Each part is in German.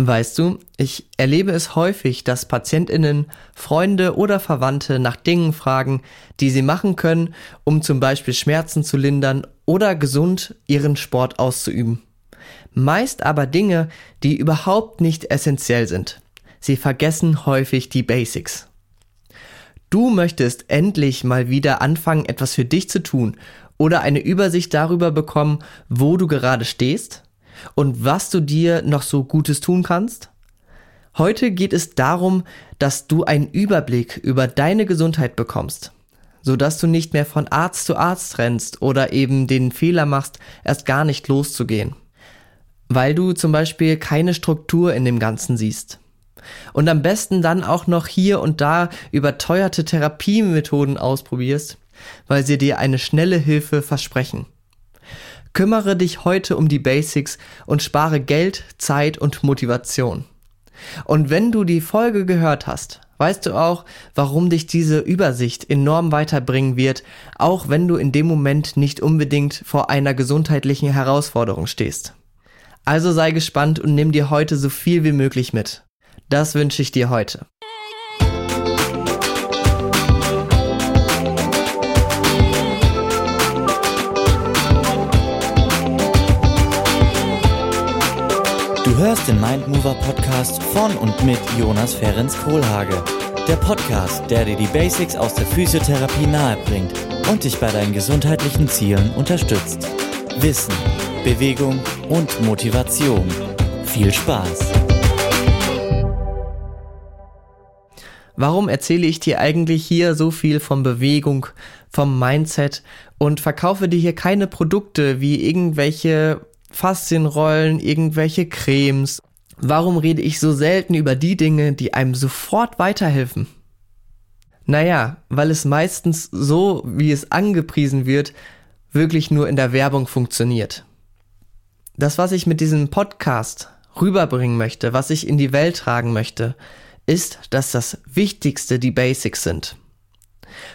Weißt du, ich erlebe es häufig, dass Patientinnen, Freunde oder Verwandte nach Dingen fragen, die sie machen können, um zum Beispiel Schmerzen zu lindern oder gesund ihren Sport auszuüben. Meist aber Dinge, die überhaupt nicht essentiell sind. Sie vergessen häufig die Basics. Du möchtest endlich mal wieder anfangen, etwas für dich zu tun oder eine Übersicht darüber bekommen, wo du gerade stehst? Und was du dir noch so Gutes tun kannst? Heute geht es darum, dass du einen Überblick über deine Gesundheit bekommst, sodass du nicht mehr von Arzt zu Arzt rennst oder eben den Fehler machst, erst gar nicht loszugehen. Weil du zum Beispiel keine Struktur in dem Ganzen siehst. Und am besten dann auch noch hier und da überteuerte Therapiemethoden ausprobierst, weil sie dir eine schnelle Hilfe versprechen. Kümmere dich heute um die Basics und spare Geld, Zeit und Motivation. Und wenn du die Folge gehört hast, weißt du auch, warum dich diese Übersicht enorm weiterbringen wird, auch wenn du in dem Moment nicht unbedingt vor einer gesundheitlichen Herausforderung stehst. Also sei gespannt und nimm dir heute so viel wie möglich mit. Das wünsche ich dir heute. Hörst den Mindmover Podcast von und mit Jonas Ferenc Kohlhage. Der Podcast, der dir die Basics aus der Physiotherapie nahebringt und dich bei deinen gesundheitlichen Zielen unterstützt. Wissen, Bewegung und Motivation. Viel Spaß! Warum erzähle ich dir eigentlich hier so viel von Bewegung, vom Mindset und verkaufe dir hier keine Produkte wie irgendwelche Faszienrollen, irgendwelche Cremes. Warum rede ich so selten über die Dinge, die einem sofort weiterhelfen? Naja, weil es meistens so, wie es angepriesen wird, wirklich nur in der Werbung funktioniert. Das, was ich mit diesem Podcast rüberbringen möchte, was ich in die Welt tragen möchte, ist, dass das Wichtigste die Basics sind.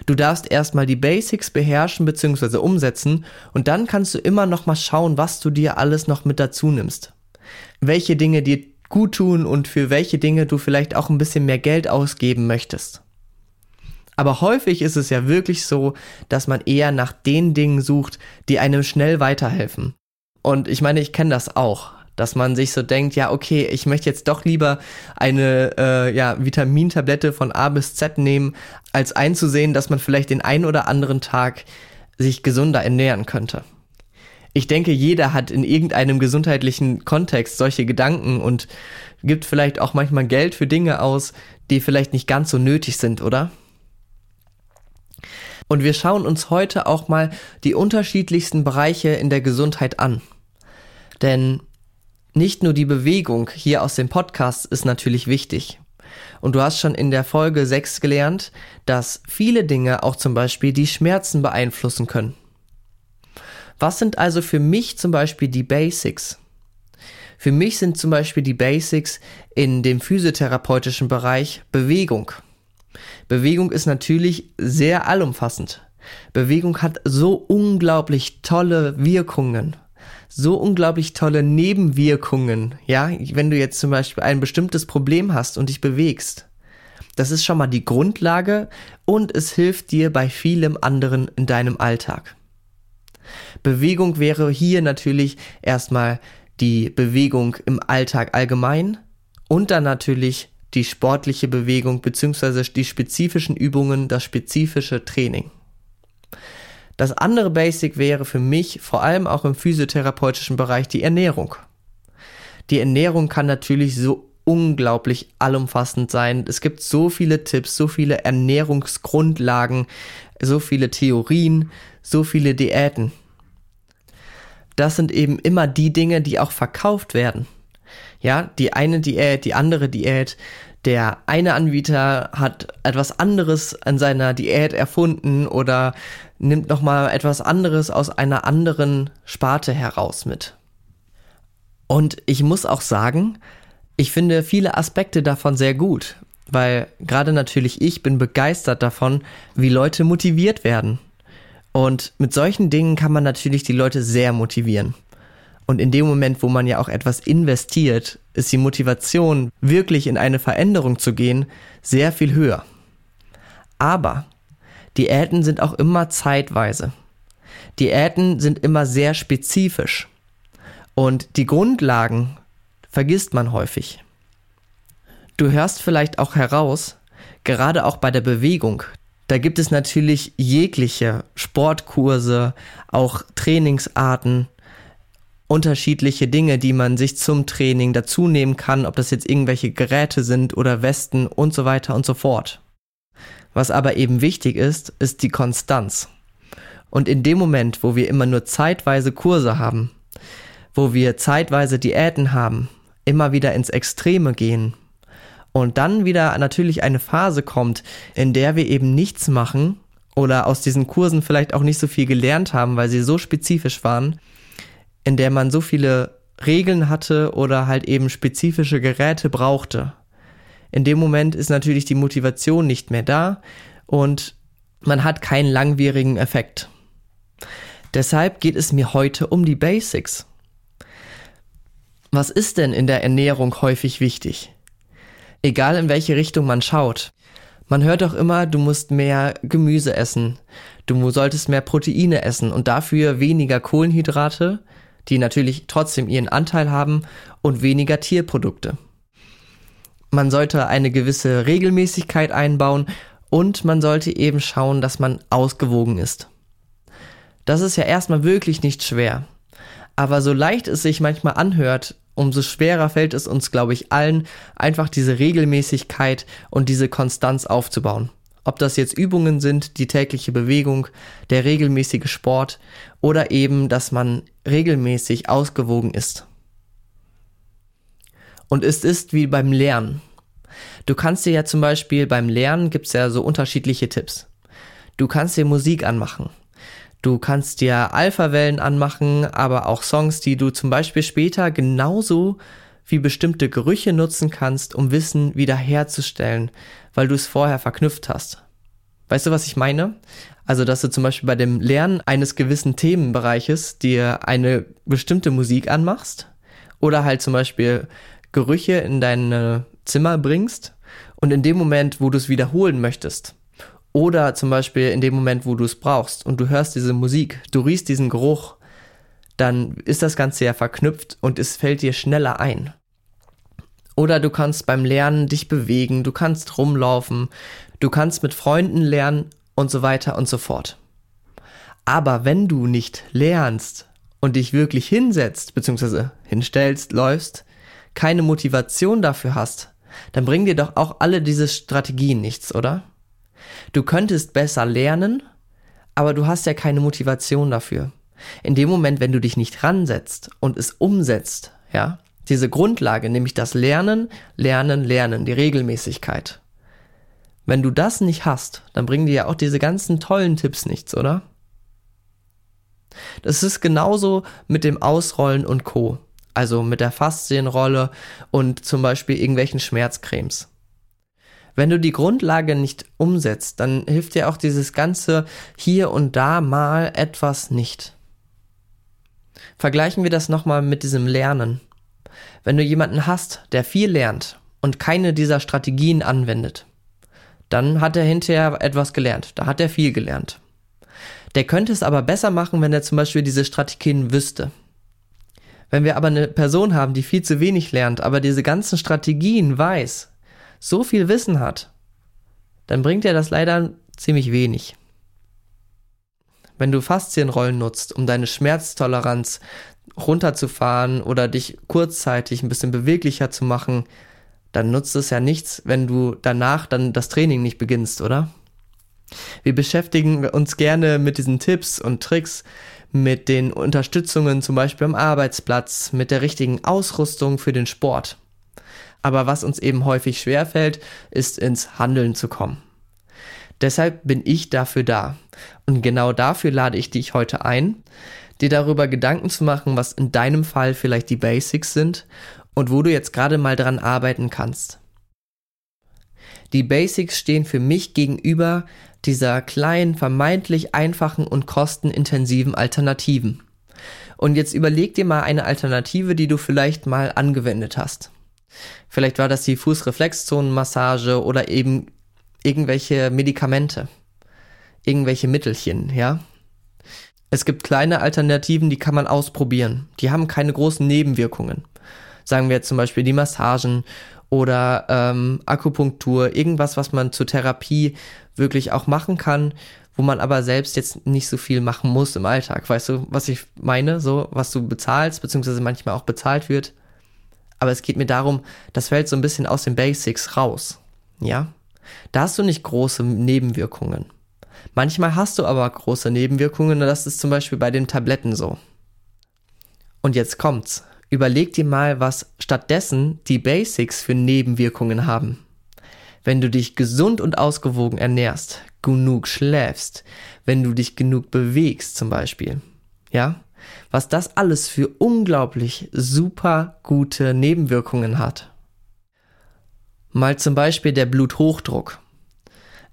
Du darfst erstmal die Basics beherrschen bzw. umsetzen und dann kannst du immer noch mal schauen, was du dir alles noch mit dazu nimmst. Welche Dinge dir gut tun und für welche Dinge du vielleicht auch ein bisschen mehr Geld ausgeben möchtest. Aber häufig ist es ja wirklich so, dass man eher nach den Dingen sucht, die einem schnell weiterhelfen. Und ich meine, ich kenne das auch dass man sich so denkt, ja, okay, ich möchte jetzt doch lieber eine äh, ja, Vitamintablette von A bis Z nehmen, als einzusehen, dass man vielleicht den einen oder anderen Tag sich gesunder ernähren könnte. Ich denke, jeder hat in irgendeinem gesundheitlichen Kontext solche Gedanken und gibt vielleicht auch manchmal Geld für Dinge aus, die vielleicht nicht ganz so nötig sind, oder? Und wir schauen uns heute auch mal die unterschiedlichsten Bereiche in der Gesundheit an. Denn nicht nur die Bewegung hier aus dem Podcast ist natürlich wichtig. Und du hast schon in der Folge 6 gelernt, dass viele Dinge auch zum Beispiel die Schmerzen beeinflussen können. Was sind also für mich zum Beispiel die Basics? Für mich sind zum Beispiel die Basics in dem physiotherapeutischen Bereich Bewegung. Bewegung ist natürlich sehr allumfassend. Bewegung hat so unglaublich tolle Wirkungen so unglaublich tolle Nebenwirkungen, ja, wenn du jetzt zum Beispiel ein bestimmtes Problem hast und dich bewegst. Das ist schon mal die Grundlage und es hilft dir bei vielem anderen in deinem Alltag. Bewegung wäre hier natürlich erstmal die Bewegung im Alltag allgemein und dann natürlich die sportliche Bewegung beziehungsweise die spezifischen Übungen, das spezifische Training. Das andere Basic wäre für mich vor allem auch im physiotherapeutischen Bereich die Ernährung. Die Ernährung kann natürlich so unglaublich allumfassend sein. Es gibt so viele Tipps, so viele Ernährungsgrundlagen, so viele Theorien, so viele Diäten. Das sind eben immer die Dinge, die auch verkauft werden. Ja, die eine Diät, die andere Diät, der eine Anbieter hat etwas anderes an seiner Diät erfunden oder nimmt nochmal etwas anderes aus einer anderen Sparte heraus mit. Und ich muss auch sagen, ich finde viele Aspekte davon sehr gut, weil gerade natürlich ich bin begeistert davon, wie Leute motiviert werden. Und mit solchen Dingen kann man natürlich die Leute sehr motivieren. Und in dem Moment, wo man ja auch etwas investiert, ist die Motivation, wirklich in eine Veränderung zu gehen, sehr viel höher. Aber Diäten sind auch immer zeitweise. Diäten sind immer sehr spezifisch. Und die Grundlagen vergisst man häufig. Du hörst vielleicht auch heraus, gerade auch bei der Bewegung, da gibt es natürlich jegliche Sportkurse, auch Trainingsarten, unterschiedliche Dinge, die man sich zum Training dazu nehmen kann, ob das jetzt irgendwelche Geräte sind oder Westen und so weiter und so fort. Was aber eben wichtig ist, ist die Konstanz. Und in dem Moment, wo wir immer nur zeitweise Kurse haben, wo wir zeitweise Diäten haben, immer wieder ins Extreme gehen und dann wieder natürlich eine Phase kommt, in der wir eben nichts machen oder aus diesen Kursen vielleicht auch nicht so viel gelernt haben, weil sie so spezifisch waren, in der man so viele Regeln hatte oder halt eben spezifische Geräte brauchte. In dem Moment ist natürlich die Motivation nicht mehr da und man hat keinen langwierigen Effekt. Deshalb geht es mir heute um die Basics. Was ist denn in der Ernährung häufig wichtig? Egal in welche Richtung man schaut. Man hört doch immer, du musst mehr Gemüse essen, du solltest mehr Proteine essen und dafür weniger Kohlenhydrate, die natürlich trotzdem ihren Anteil haben, und weniger Tierprodukte. Man sollte eine gewisse Regelmäßigkeit einbauen und man sollte eben schauen, dass man ausgewogen ist. Das ist ja erstmal wirklich nicht schwer. Aber so leicht es sich manchmal anhört, umso schwerer fällt es uns, glaube ich, allen, einfach diese Regelmäßigkeit und diese Konstanz aufzubauen. Ob das jetzt Übungen sind, die tägliche Bewegung, der regelmäßige Sport oder eben, dass man regelmäßig ausgewogen ist. Und es ist wie beim Lernen. Du kannst dir ja zum Beispiel beim Lernen gibt's ja so unterschiedliche Tipps. Du kannst dir Musik anmachen. Du kannst dir Alpha-Wellen anmachen, aber auch Songs, die du zum Beispiel später genauso wie bestimmte Gerüche nutzen kannst, um Wissen wiederherzustellen, weil du es vorher verknüpft hast. Weißt du, was ich meine? Also, dass du zum Beispiel bei dem Lernen eines gewissen Themenbereiches dir eine bestimmte Musik anmachst oder halt zum Beispiel Gerüche in dein Zimmer bringst und in dem Moment, wo du es wiederholen möchtest, oder zum Beispiel in dem Moment, wo du es brauchst und du hörst diese Musik, du riechst diesen Geruch, dann ist das Ganze ja verknüpft und es fällt dir schneller ein. Oder du kannst beim Lernen dich bewegen, du kannst rumlaufen, du kannst mit Freunden lernen und so weiter und so fort. Aber wenn du nicht lernst und dich wirklich hinsetzt, beziehungsweise hinstellst, läufst, keine Motivation dafür hast, dann bringen dir doch auch alle diese Strategien nichts, oder? Du könntest besser lernen, aber du hast ja keine Motivation dafür. In dem Moment, wenn du dich nicht ransetzt und es umsetzt, ja, diese Grundlage, nämlich das Lernen, Lernen, Lernen, die Regelmäßigkeit. Wenn du das nicht hast, dann bringen dir ja auch diese ganzen tollen Tipps nichts, oder? Das ist genauso mit dem Ausrollen und Co. Also mit der Faszienrolle und zum Beispiel irgendwelchen Schmerzcremes. Wenn du die Grundlage nicht umsetzt, dann hilft dir auch dieses ganze hier und da mal etwas nicht. Vergleichen wir das nochmal mit diesem Lernen. Wenn du jemanden hast, der viel lernt und keine dieser Strategien anwendet, dann hat er hinterher etwas gelernt. Da hat er viel gelernt. Der könnte es aber besser machen, wenn er zum Beispiel diese Strategien wüsste. Wenn wir aber eine Person haben, die viel zu wenig lernt, aber diese ganzen Strategien weiß, so viel Wissen hat, dann bringt er das leider ziemlich wenig. Wenn du Faszienrollen nutzt, um deine Schmerztoleranz runterzufahren oder dich kurzzeitig ein bisschen beweglicher zu machen, dann nutzt es ja nichts, wenn du danach dann das Training nicht beginnst, oder? Wir beschäftigen uns gerne mit diesen Tipps und Tricks, mit den Unterstützungen zum Beispiel am Arbeitsplatz, mit der richtigen Ausrüstung für den Sport. Aber was uns eben häufig schwerfällt, ist ins Handeln zu kommen. Deshalb bin ich dafür da. Und genau dafür lade ich dich heute ein, dir darüber Gedanken zu machen, was in deinem Fall vielleicht die Basics sind und wo du jetzt gerade mal dran arbeiten kannst. Die Basics stehen für mich gegenüber dieser kleinen, vermeintlich einfachen und kostenintensiven Alternativen. Und jetzt überleg dir mal eine Alternative, die du vielleicht mal angewendet hast. Vielleicht war das die Fußreflexzonenmassage oder eben irgendwelche Medikamente, irgendwelche Mittelchen, ja. Es gibt kleine Alternativen, die kann man ausprobieren. Die haben keine großen Nebenwirkungen. Sagen wir zum Beispiel die Massagen oder ähm, Akupunktur, irgendwas, was man zur Therapie wirklich auch machen kann, wo man aber selbst jetzt nicht so viel machen muss im Alltag. Weißt du, was ich meine? So, was du bezahlst, beziehungsweise manchmal auch bezahlt wird. Aber es geht mir darum, das fällt so ein bisschen aus den Basics raus. Ja? Da hast du nicht große Nebenwirkungen. Manchmal hast du aber große Nebenwirkungen und das ist zum Beispiel bei den Tabletten so. Und jetzt kommt's. Überleg dir mal, was stattdessen die Basics für Nebenwirkungen haben. Wenn du dich gesund und ausgewogen ernährst, genug schläfst, wenn du dich genug bewegst zum Beispiel, ja, was das alles für unglaublich super gute Nebenwirkungen hat. Mal zum Beispiel der Bluthochdruck.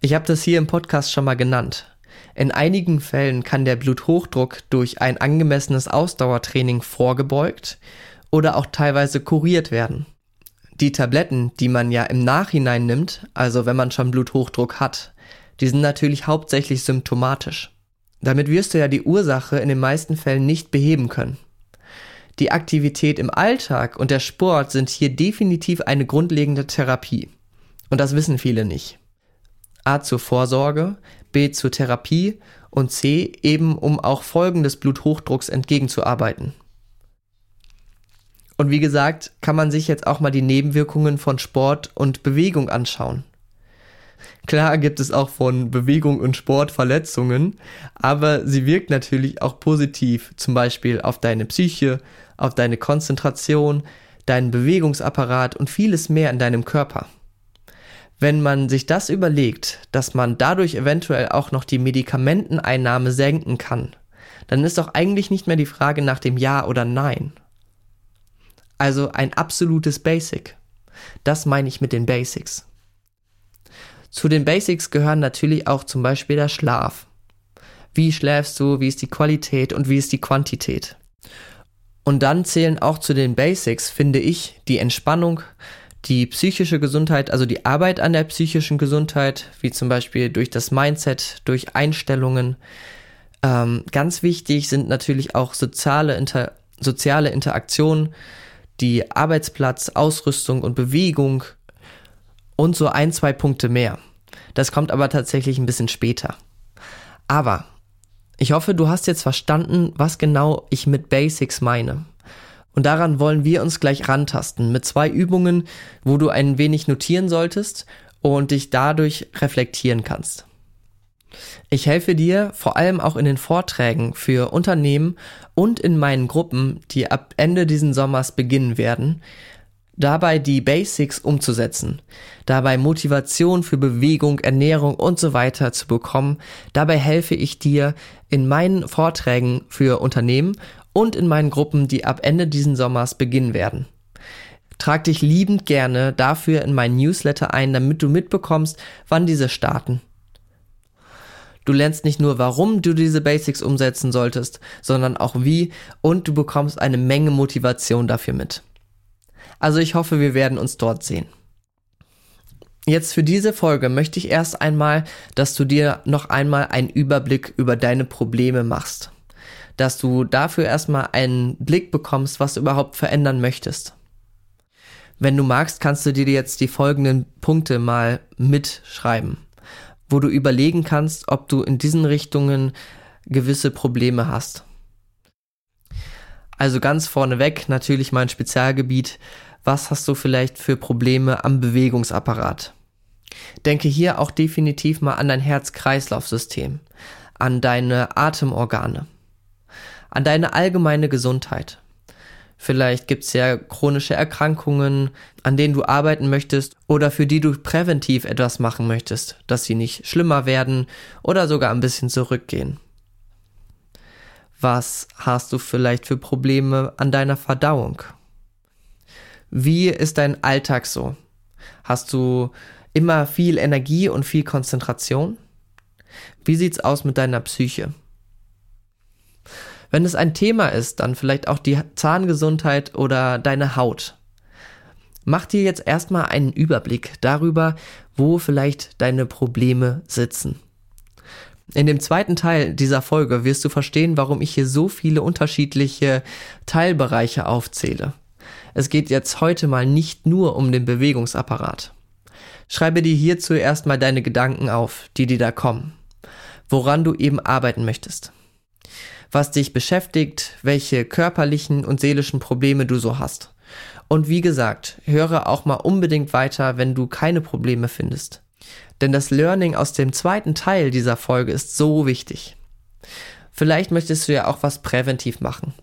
Ich habe das hier im Podcast schon mal genannt. In einigen Fällen kann der Bluthochdruck durch ein angemessenes Ausdauertraining vorgebeugt oder auch teilweise kuriert werden. Die Tabletten, die man ja im Nachhinein nimmt, also wenn man schon Bluthochdruck hat, die sind natürlich hauptsächlich symptomatisch. Damit wirst du ja die Ursache in den meisten Fällen nicht beheben können. Die Aktivität im Alltag und der Sport sind hier definitiv eine grundlegende Therapie. Und das wissen viele nicht. A zur Vorsorge, B zur Therapie und C eben um auch Folgen des Bluthochdrucks entgegenzuarbeiten. Und wie gesagt, kann man sich jetzt auch mal die Nebenwirkungen von Sport und Bewegung anschauen. Klar gibt es auch von Bewegung und Sport Verletzungen, aber sie wirkt natürlich auch positiv, zum Beispiel auf deine Psyche, auf deine Konzentration, deinen Bewegungsapparat und vieles mehr in deinem Körper. Wenn man sich das überlegt, dass man dadurch eventuell auch noch die Medikamenteneinnahme senken kann, dann ist doch eigentlich nicht mehr die Frage nach dem Ja oder Nein. Also ein absolutes Basic. Das meine ich mit den Basics. Zu den Basics gehören natürlich auch zum Beispiel der Schlaf. Wie schläfst du, wie ist die Qualität und wie ist die Quantität? Und dann zählen auch zu den Basics, finde ich, die Entspannung, die psychische Gesundheit, also die Arbeit an der psychischen Gesundheit, wie zum Beispiel durch das Mindset, durch Einstellungen. Ähm, ganz wichtig sind natürlich auch soziale, Inter soziale Interaktionen, die Arbeitsplatz, Ausrüstung und Bewegung und so ein, zwei Punkte mehr. Das kommt aber tatsächlich ein bisschen später. Aber ich hoffe, du hast jetzt verstanden, was genau ich mit Basics meine. Und daran wollen wir uns gleich rantasten mit zwei Übungen, wo du ein wenig notieren solltest und dich dadurch reflektieren kannst. Ich helfe dir vor allem auch in den Vorträgen für Unternehmen und in meinen Gruppen, die ab Ende diesen Sommers beginnen werden, dabei die Basics umzusetzen, dabei Motivation für Bewegung, Ernährung und so weiter zu bekommen. Dabei helfe ich dir in meinen Vorträgen für Unternehmen und in meinen Gruppen, die ab Ende diesen Sommers beginnen werden. Trag dich liebend gerne dafür in meinen Newsletter ein, damit du mitbekommst, wann diese starten. Du lernst nicht nur, warum du diese Basics umsetzen solltest, sondern auch wie und du bekommst eine Menge Motivation dafür mit. Also ich hoffe, wir werden uns dort sehen. Jetzt für diese Folge möchte ich erst einmal, dass du dir noch einmal einen Überblick über deine Probleme machst. Dass du dafür erstmal einen Blick bekommst, was du überhaupt verändern möchtest. Wenn du magst, kannst du dir jetzt die folgenden Punkte mal mitschreiben wo du überlegen kannst, ob du in diesen Richtungen gewisse Probleme hast. Also ganz vorneweg natürlich mein Spezialgebiet. Was hast du vielleicht für Probleme am Bewegungsapparat? Denke hier auch definitiv mal an dein Herz-Kreislauf-System, an deine Atemorgane, an deine allgemeine Gesundheit. Vielleicht gibt es ja chronische Erkrankungen, an denen du arbeiten möchtest oder für die du präventiv etwas machen möchtest, dass sie nicht schlimmer werden oder sogar ein bisschen zurückgehen. Was hast du vielleicht für Probleme an deiner Verdauung? Wie ist dein Alltag so? Hast du immer viel Energie und viel Konzentration? Wie sieht's aus mit deiner Psyche? Wenn es ein Thema ist, dann vielleicht auch die Zahngesundheit oder deine Haut. mach dir jetzt erstmal einen Überblick darüber, wo vielleicht deine Probleme sitzen. In dem zweiten Teil dieser Folge wirst du verstehen, warum ich hier so viele unterschiedliche Teilbereiche aufzähle. Es geht jetzt heute mal nicht nur um den Bewegungsapparat. Schreibe dir hierzu erstmal deine Gedanken auf, die dir da kommen, woran du eben arbeiten möchtest, was dich beschäftigt, welche körperlichen und seelischen Probleme du so hast. Und wie gesagt, höre auch mal unbedingt weiter, wenn du keine Probleme findest. Denn das Learning aus dem zweiten Teil dieser Folge ist so wichtig. Vielleicht möchtest du ja auch was präventiv machen.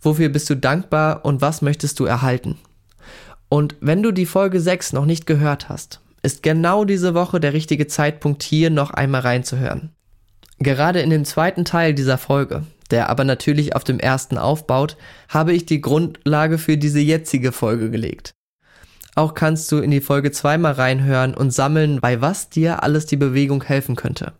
Wofür bist du dankbar und was möchtest du erhalten? Und wenn du die Folge 6 noch nicht gehört hast, ist genau diese Woche der richtige Zeitpunkt hier noch einmal reinzuhören. Gerade in dem zweiten Teil dieser Folge, der aber natürlich auf dem ersten aufbaut, habe ich die Grundlage für diese jetzige Folge gelegt. Auch kannst du in die Folge zweimal reinhören und sammeln, bei was dir alles die Bewegung helfen könnte.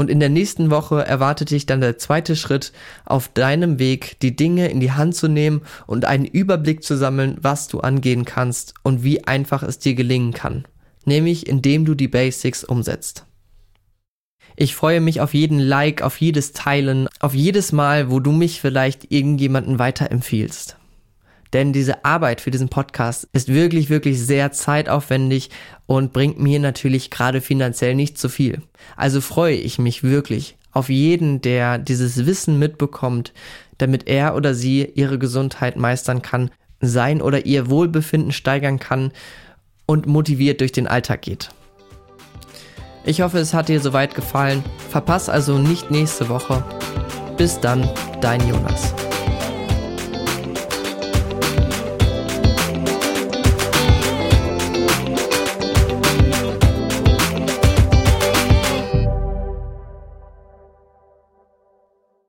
Und in der nächsten Woche erwartet dich dann der zweite Schritt auf deinem Weg, die Dinge in die Hand zu nehmen und einen Überblick zu sammeln, was du angehen kannst und wie einfach es dir gelingen kann. Nämlich indem du die Basics umsetzt. Ich freue mich auf jeden Like, auf jedes Teilen, auf jedes Mal, wo du mich vielleicht irgendjemanden weiterempfiehlst. Denn diese Arbeit für diesen Podcast ist wirklich, wirklich sehr zeitaufwendig und bringt mir natürlich gerade finanziell nicht so viel. Also freue ich mich wirklich auf jeden, der dieses Wissen mitbekommt, damit er oder sie ihre Gesundheit meistern kann, sein oder ihr Wohlbefinden steigern kann und motiviert durch den Alltag geht. Ich hoffe, es hat dir soweit gefallen. Verpass also nicht nächste Woche. Bis dann, dein Jonas.